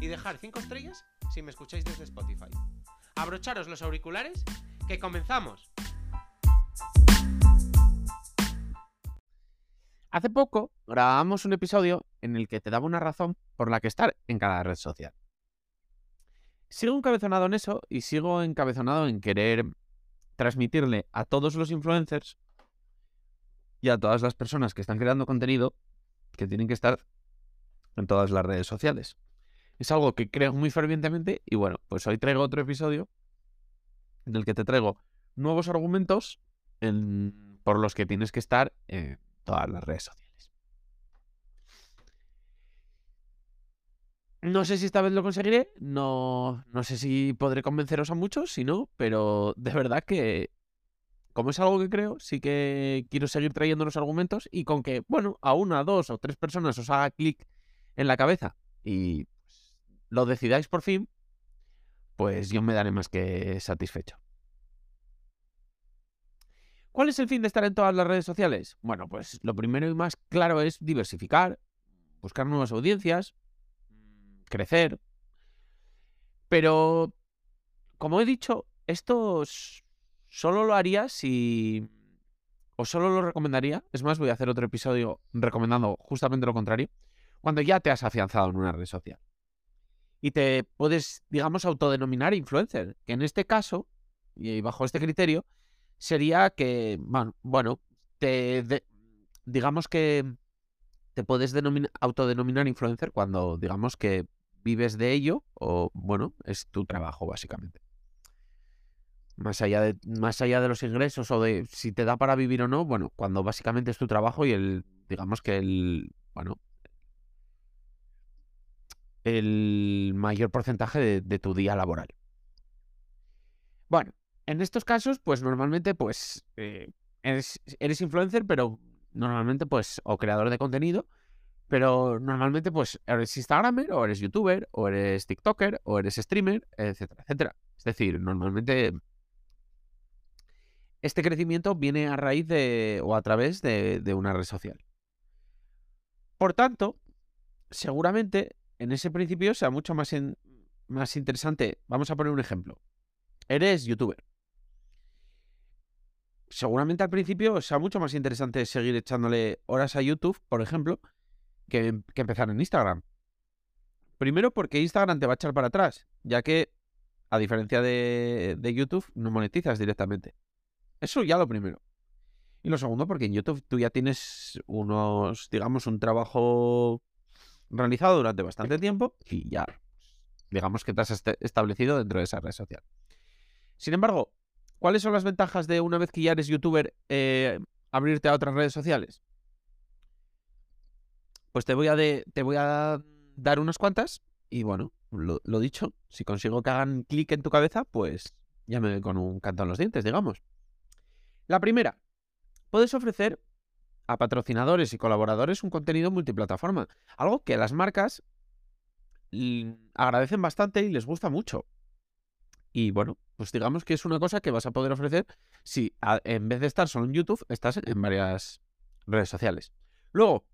y dejar 5 estrellas si me escucháis desde Spotify. Abrocharos los auriculares, que comenzamos. Hace poco grabamos un episodio en el que te daba una razón por la que estar en cada red social. Sigo encabezonado en eso y sigo encabezonado en querer transmitirle a todos los influencers y a todas las personas que están creando contenido que tienen que estar en todas las redes sociales. Es algo que creo muy fervientemente y bueno, pues hoy traigo otro episodio en el que te traigo nuevos argumentos por los que tienes que estar en todas las redes sociales. No sé si esta vez lo conseguiré, no, no sé si podré convenceros a muchos, si no, pero de verdad que como es algo que creo, sí que quiero seguir trayendo los argumentos y con que, bueno, a una, dos o tres personas os haga clic en la cabeza y lo decidáis por fin, pues yo me daré más que satisfecho. ¿Cuál es el fin de estar en todas las redes sociales? Bueno, pues lo primero y más claro es diversificar, buscar nuevas audiencias, crecer. Pero, como he dicho, estos solo lo haría si... O solo lo recomendaría. Es más, voy a hacer otro episodio recomendando justamente lo contrario. Cuando ya te has afianzado en una red social. Y te puedes, digamos, autodenominar influencer. Que en este caso, y bajo este criterio, sería que, bueno, te digamos que te puedes autodenominar influencer cuando, digamos, que vives de ello o, bueno, es tu trabajo, básicamente. Más allá, de, más allá de los ingresos o de si te da para vivir o no, bueno, cuando básicamente es tu trabajo y el, digamos que el, bueno, el mayor porcentaje de, tu día laboral. Bueno, en estos casos, pues normalmente, pues, eh, eres, influencer, pero normalmente, pues, o creador de contenido, pero normalmente, pues, eres Instagramer, o eres YouTuber, o eres TikToker, o eres streamer, etcétera, etcétera. Es decir, normalmente este crecimiento viene a raíz de o a través de, una red social. Por tanto, seguramente en ese principio sea mucho más, más interesante. Vamos a poner un ejemplo. Eres youtuber. Seguramente al principio sea mucho más interesante seguir echándole horas a YouTube, por ejemplo, que, empezar en Instagram. Primero porque Instagram te va a echar para atrás, ya que, a diferencia de YouTube, no monetizas directamente. Eso ya lo primero. Y lo segundo, porque en YouTube tú ya tienes unos, digamos, un trabajo realizado durante bastante tiempo y ya, digamos que te has establecido dentro de esa red social. Sin embargo, ¿cuáles son las ventajas de una vez que ya eres youtuber eh, abrirte a otras redes sociales? Pues te voy a, te voy a dar unas cuantas y bueno, lo, lo dicho, si consigo que hagan clic en tu cabeza, pues ya me doy con un canto en los dientes, digamos. La primera, puedes ofrecer a patrocinadores y colaboradores un contenido multiplataforma, algo que las marcas agradecen bastante y les gusta mucho. Y bueno, pues digamos que es una cosa que vas a poder ofrecer si en vez de estar solo en YouTube, estás en varias redes sociales. Luego,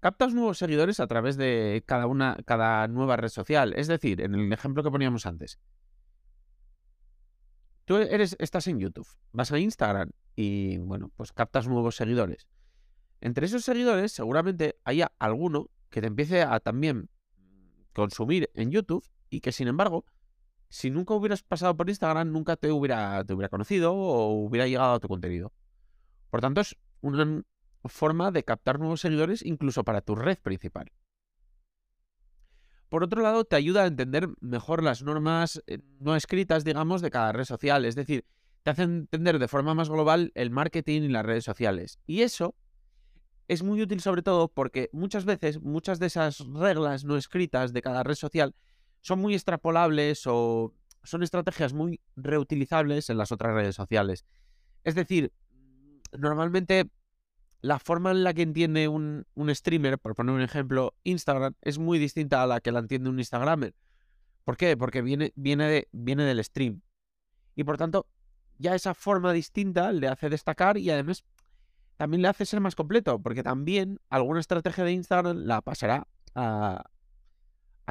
captas nuevos seguidores a través de cada una, cada nueva red social. Es decir, en el ejemplo que poníamos antes, Tú eres, estás en YouTube, vas a Instagram y, bueno, pues captas nuevos seguidores. Entre esos seguidores seguramente haya alguno que te empiece a también consumir en YouTube y que, sin embargo, si nunca hubieras pasado por Instagram, nunca te hubiera, te hubiera conocido o hubiera llegado a tu contenido. Por tanto, es una forma de captar nuevos seguidores incluso para tu red principal. Por otro lado, te ayuda a entender mejor las normas eh, no escritas, digamos, de cada red social. Es decir, te hace entender de forma más global el marketing y las redes sociales. Y eso es muy útil sobre todo porque muchas veces muchas de esas reglas no escritas de cada red social son muy extrapolables o son estrategias muy reutilizables en las otras redes sociales. Es decir, normalmente la forma en la que entiende un, un, streamer, por poner un ejemplo, Instagram, es muy distinta a la que la entiende un Instagramer. ¿Por qué? Porque viene, viene, viene del stream. Y por tanto, ya esa forma distinta le hace destacar y además también le hace ser más completo, porque también alguna estrategia de Instagram la pasará a,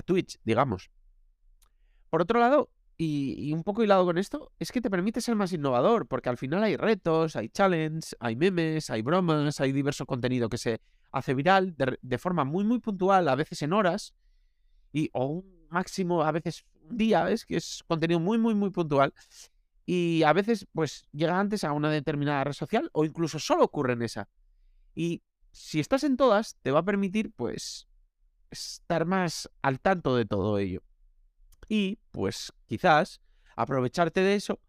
Twitch, digamos. Por otro lado, y, un poco hilado con esto, es que te permite ser más innovador, porque al final hay retos, hay challenges, hay memes, hay bromas, hay diverso contenido que se hace viral de, forma muy, muy puntual, a veces en horas, y, o un máximo, a veces un día, ¿ves? Que es contenido muy, muy, muy puntual. Y a veces, pues, llega antes a una determinada red social, o incluso solo ocurre en esa. Y si estás en todas, te va a permitir, pues, estar más al tanto de todo ello y pues quizás aprovecharte de eso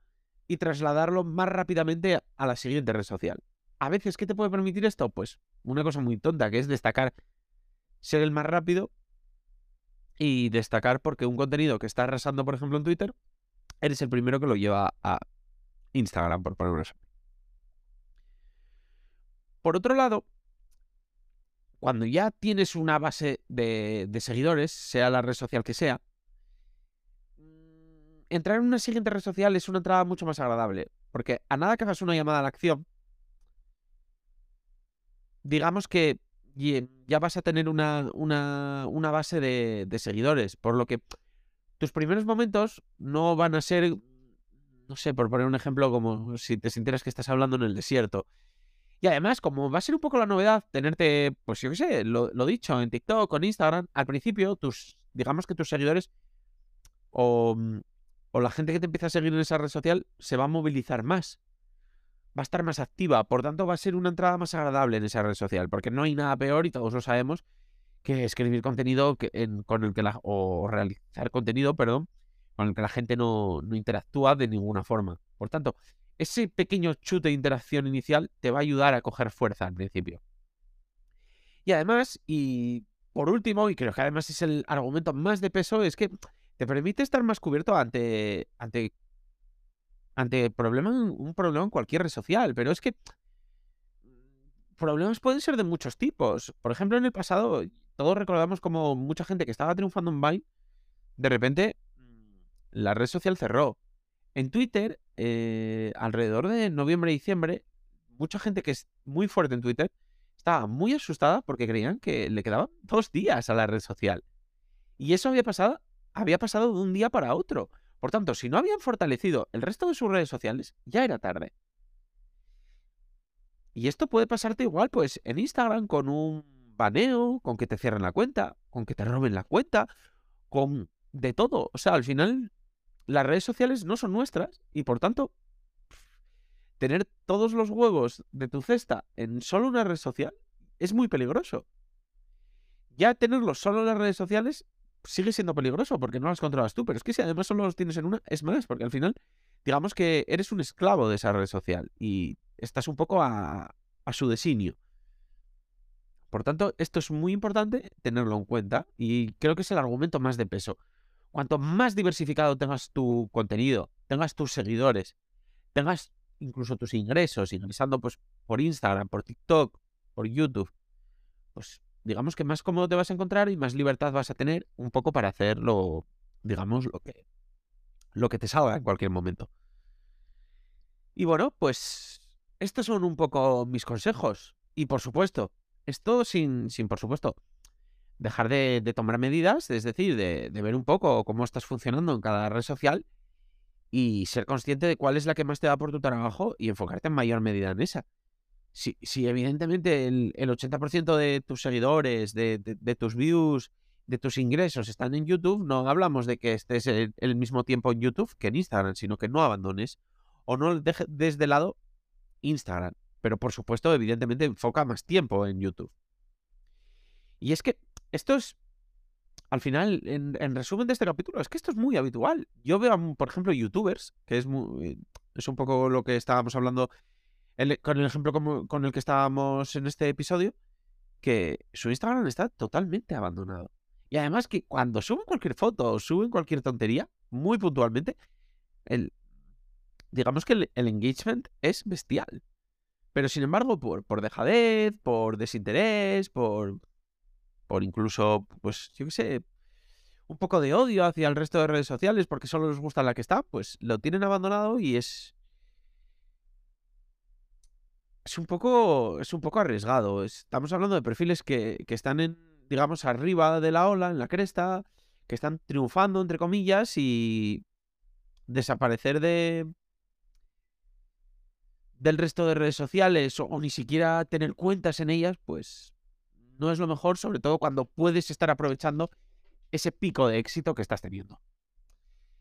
y trasladarlo más rápidamente a la siguiente red social. A veces, ¿qué te puede permitir esto? Pues una cosa muy tonta, que es destacar ser el más rápido y destacar porque un contenido que está arrasando, por ejemplo, en Twitter, eres el primero que lo lleva a Instagram, por poner un ejemplo. Por otro lado, cuando ya tienes una base de, de seguidores, sea la red social que sea, entrar en una siguiente red social es una entrada mucho más agradable. Porque a nada que hagas una llamada a la acción, digamos que ya vas a tener una, una, base de, de, seguidores. Por lo que tus primeros momentos no van a ser, no sé, por poner un ejemplo, como si te sintieras que estás hablando en el desierto. Y además, como va a ser un poco la novedad, tenerte, pues yo qué sé, lo, dicho, en TikTok en Instagram, al principio, tus, digamos que tus seguidores o o la gente que te empieza a seguir en esa red social se va a movilizar más. Va a estar más activa, por tanto va a ser una entrada más agradable en esa red social, porque no hay nada peor, y todos lo sabemos, que escribir contenido con el que la, o realizar contenido, perdón, con el que la gente no, no interactúa de ninguna forma. Por tanto, ese pequeño chute de interacción inicial te va a ayudar a coger fuerza al principio. Y además, y por último, y creo que además es el argumento más de peso, es que te permite estar más cubierto ante, ante, ante problema, un problema en cualquier red social, pero es que problemas pueden ser de muchos tipos. Por ejemplo, en el pasado, todos recordamos como mucha gente que estaba triunfando en Vine, de repente la red social cerró. En Twitter, eh, alrededor de noviembre y diciembre, mucha gente que es muy fuerte en Twitter estaba muy asustada porque creían que le quedaban dos días a la red social. Y eso había pasado había pasado de un día para otro. Por tanto, si no habían fortalecido el resto de sus redes sociales, ya era tarde. Y esto puede pasarte igual, pues, en Instagram con un baneo, con que te cierren la cuenta, con que te roben la cuenta, con de todo. O sea, al final, las redes sociales no son nuestras y por tanto, tener todos los huevos de tu cesta en solo una red social es muy peligroso. Ya tenerlos solo en las redes sociales sigue siendo peligroso porque no las controlas tú. Pero es que si además solo los tienes en una, es más, porque al final, digamos que eres un esclavo de esa red social y estás un poco a, a su designio. Por tanto, esto es muy importante tenerlo en cuenta y creo que es el argumento más de peso. Cuanto más diversificado tengas tu contenido, tengas tus seguidores, tengas incluso tus ingresos, ingresando pues por Instagram, por TikTok, por YouTube, pues digamos que más cómodo te vas a encontrar y más libertad vas a tener un poco para hacer lo, digamos, lo que, lo que te salga en cualquier momento. Y bueno, pues estos son un poco mis consejos. Y por supuesto, esto sin, sin por supuesto, dejar de, tomar medidas, es decir, de, de ver un poco cómo estás funcionando en cada red social y ser consciente de cuál es la que más te da por tu trabajo y enfocarte en mayor medida en esa si, si evidentemente el, 80% de tus seguidores, de, tus views, de tus ingresos están en YouTube, no hablamos de que estés el, el, mismo tiempo en YouTube que en Instagram, sino que no abandones o no dejes de lado Instagram. Pero por supuesto, evidentemente, enfoca más tiempo en YouTube. Y es que esto es, al final, en, en, resumen de este capítulo, es que esto es muy habitual. Yo veo, por ejemplo, youtubers, que es, muy, es un poco lo que estábamos hablando con el ejemplo con el que estábamos en este episodio, que su Instagram está totalmente abandonado. Y además que cuando suben cualquier foto o suben cualquier tontería, muy puntualmente, el, digamos que el engagement es bestial. Pero sin embargo, por, por dejadez, por desinterés, por, por incluso, pues, yo qué sé, un poco de odio hacia el resto de redes sociales porque solo les gusta la que está, pues lo tienen abandonado y es. Es un poco. Es un poco arriesgado. Estamos hablando de perfiles que, que están en, digamos, arriba de la ola, en la cresta, que están triunfando, entre comillas, y desaparecer de. Del resto de redes sociales o, ni siquiera tener cuentas en ellas, pues no es lo mejor, sobre todo cuando puedes estar aprovechando ese pico de éxito que estás teniendo.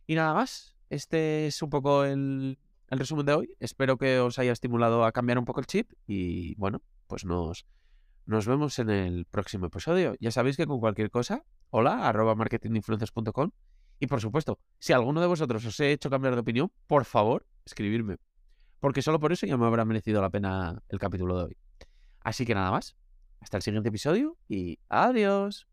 Y nada más, este es un poco el, el resumen de hoy. Espero que os haya estimulado a cambiar un poco el chip y bueno, pues nos, nos vemos en el próximo episodio. Ya sabéis que con cualquier cosa, hola, arroba marketinginfluencers.com y por supuesto, si alguno de vosotros os he hecho cambiar de opinión, por favor, escribirme. Porque solo por eso ya me habrá merecido la pena el capítulo de hoy. Así que nada más. Hasta el siguiente episodio y adiós.